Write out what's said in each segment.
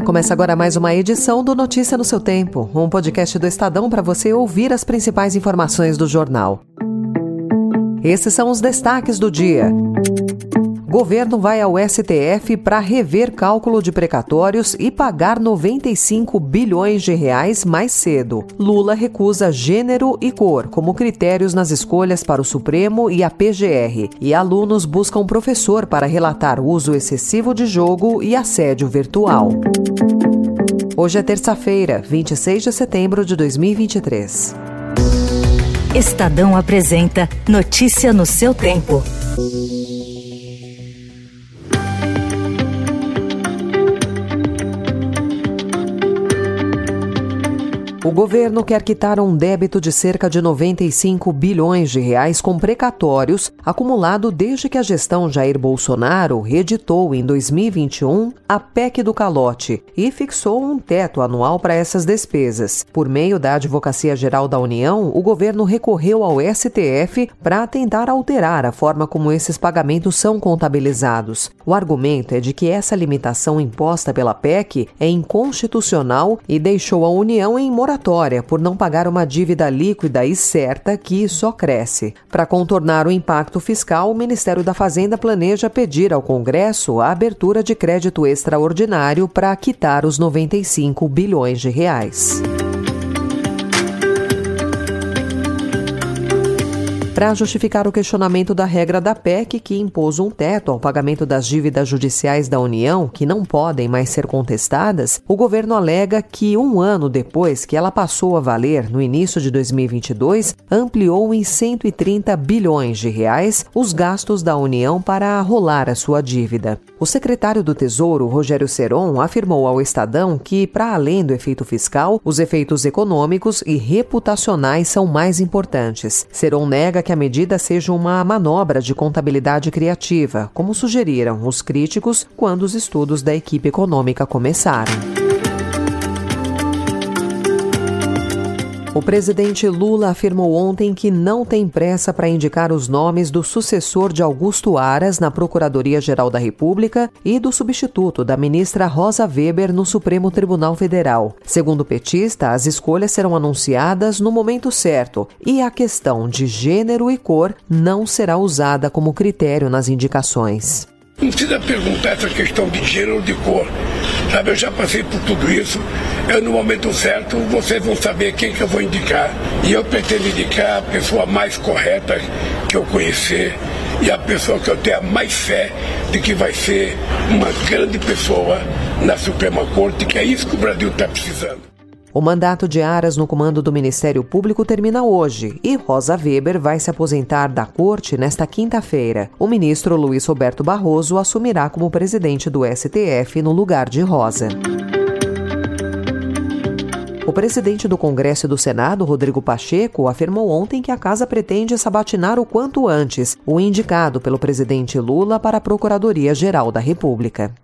Começa agora mais uma edição do Notícia no seu Tempo, um podcast do Estadão para você ouvir as principais informações do jornal. Esses são os destaques do dia. Governo vai ao STF para rever cálculo de precatórios e pagar 95 bilhões de reais mais cedo. Lula recusa gênero e cor como critérios nas escolhas para o Supremo e a PGR. E alunos buscam professor para relatar uso excessivo de jogo e assédio virtual. Hoje é terça-feira, 26 de setembro de 2023. Estadão apresenta Notícia no seu tempo. O governo quer quitar um débito de cerca de 95 bilhões de reais com precatórios acumulado desde que a gestão Jair Bolsonaro reeditou em 2021 a PEC do calote e fixou um teto anual para essas despesas. Por meio da Advocacia Geral da União, o governo recorreu ao STF para tentar alterar a forma como esses pagamentos são contabilizados. O argumento é de que essa limitação imposta pela PEC é inconstitucional e deixou a União em moratória moratória por não pagar uma dívida líquida e certa que só cresce. Para contornar o impacto fiscal, o Ministério da Fazenda planeja pedir ao Congresso a abertura de crédito extraordinário para quitar os 95 bilhões de reais. Para justificar o questionamento da regra da PEC que impôs um teto ao pagamento das dívidas judiciais da União, que não podem mais ser contestadas, o governo alega que um ano depois que ela passou a valer, no início de 2022, ampliou em 130 bilhões de reais os gastos da União para rolar a sua dívida. O secretário do Tesouro, Rogério Seron, afirmou ao Estadão que, para além do efeito fiscal, os efeitos econômicos e reputacionais são mais importantes. Seron nega que a medida seja uma manobra de contabilidade criativa, como sugeriram os críticos quando os estudos da equipe econômica começaram. O presidente Lula afirmou ontem que não tem pressa para indicar os nomes do sucessor de Augusto Aras na Procuradoria-Geral da República e do substituto da ministra Rosa Weber no Supremo Tribunal Federal. Segundo o petista, as escolhas serão anunciadas no momento certo e a questão de gênero e cor não será usada como critério nas indicações. Não precisa perguntar essa questão de gênero ou de cor. Sabe, eu já passei por tudo isso. Eu, no momento certo, vocês vão saber quem que eu vou indicar. E eu pretendo indicar a pessoa mais correta que eu conhecer e a pessoa que eu tenho mais fé de que vai ser uma grande pessoa na Suprema Corte, que é isso que o Brasil está precisando. O mandato de Aras no comando do Ministério Público termina hoje e Rosa Weber vai se aposentar da corte nesta quinta-feira. O ministro Luiz Roberto Barroso assumirá como presidente do STF no lugar de Rosa. O presidente do Congresso e do Senado, Rodrigo Pacheco, afirmou ontem que a casa pretende sabatinar o quanto antes o indicado pelo presidente Lula para a Procuradoria-Geral da República.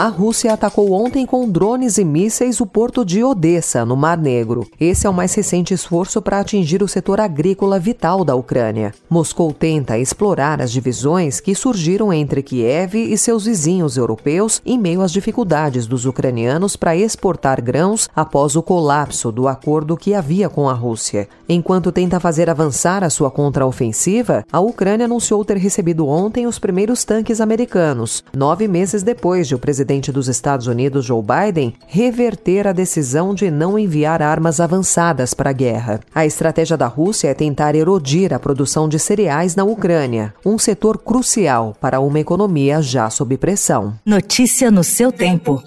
A Rússia atacou ontem com drones e mísseis o porto de Odessa, no Mar Negro. Esse é o mais recente esforço para atingir o setor agrícola vital da Ucrânia. Moscou tenta explorar as divisões que surgiram entre Kiev e seus vizinhos europeus em meio às dificuldades dos ucranianos para exportar grãos após o colapso do acordo que havia com a Rússia. Enquanto tenta fazer avançar a sua contraofensiva, a Ucrânia anunciou ter recebido ontem os primeiros tanques americanos, nove meses depois de o presidente presidente dos Estados Unidos, Joe Biden, reverter a decisão de não enviar armas avançadas para a guerra. A estratégia da Rússia é tentar erodir a produção de cereais na Ucrânia, um setor crucial para uma economia já sob pressão. Notícia no seu tempo.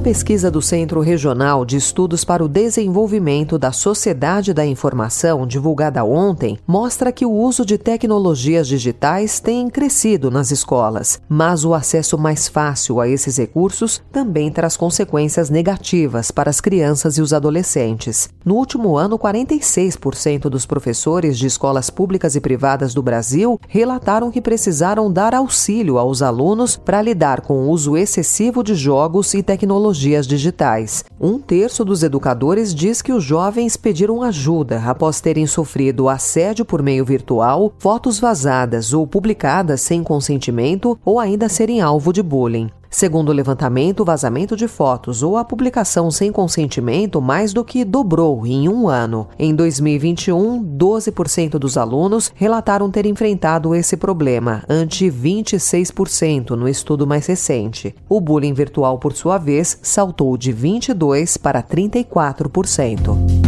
Pesquisa do Centro Regional de Estudos para o Desenvolvimento da Sociedade da Informação, divulgada ontem, mostra que o uso de tecnologias digitais tem crescido nas escolas, mas o acesso mais fácil a esses recursos também traz consequências negativas para as crianças e os adolescentes. No último ano, 46% dos professores de escolas públicas e privadas do Brasil relataram que precisaram dar auxílio aos alunos para lidar com o uso excessivo de jogos e tecnologias tecnologias digitais. Um terço dos educadores diz que os jovens pediram ajuda após terem sofrido assédio por meio virtual, fotos vazadas ou publicadas sem consentimento ou ainda serem alvo de bullying. Segundo o levantamento, o vazamento de fotos ou a publicação sem consentimento mais do que dobrou em um ano. Em 2021, 12% dos alunos relataram ter enfrentado esse problema, ante 26% no estudo mais recente. O bullying virtual, por sua vez, saltou de 22% para 34%.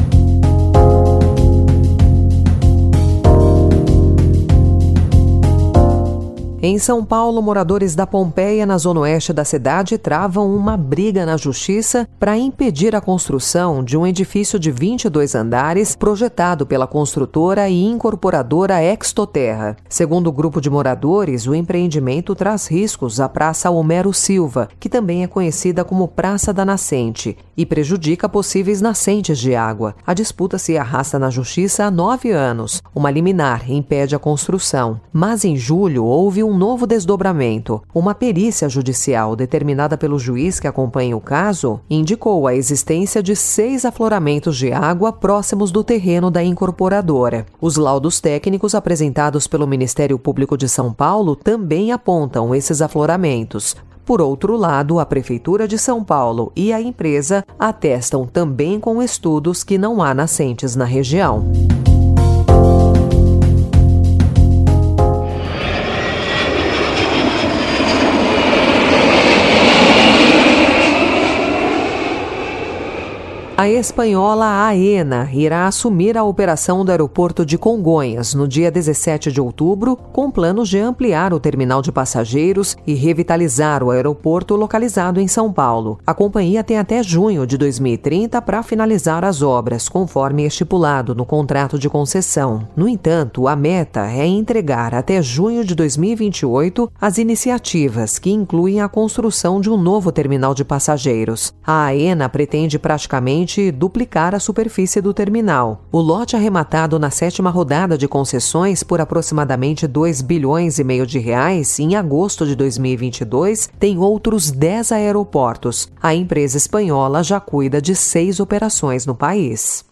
Em São Paulo, moradores da Pompeia, na zona oeste da cidade, travam uma briga na justiça para impedir a construção de um edifício de 22 andares projetado pela construtora e incorporadora Extoterra. Segundo o grupo de moradores, o empreendimento traz riscos à Praça Homero Silva, que também é conhecida como Praça da Nascente, e prejudica possíveis nascentes de água. A disputa se arrasta na justiça há nove anos. Uma liminar impede a construção, mas em julho houve um um novo desdobramento. Uma perícia judicial determinada pelo juiz que acompanha o caso indicou a existência de seis afloramentos de água próximos do terreno da incorporadora. Os laudos técnicos apresentados pelo Ministério Público de São Paulo também apontam esses afloramentos. Por outro lado, a Prefeitura de São Paulo e a empresa atestam também com estudos que não há nascentes na região. A espanhola AENA irá assumir a operação do aeroporto de Congonhas no dia 17 de outubro, com planos de ampliar o terminal de passageiros e revitalizar o aeroporto localizado em São Paulo. A companhia tem até junho de 2030 para finalizar as obras, conforme estipulado no contrato de concessão. No entanto, a meta é entregar até junho de 2028 as iniciativas que incluem a construção de um novo terminal de passageiros. A AENA pretende duplicar a superfície do terminal. O lote arrematado na sétima rodada de concessões por aproximadamente 2 bilhões e meio de reais em agosto de 2022 tem outros 10 aeroportos. A empresa espanhola já cuida de seis operações no país.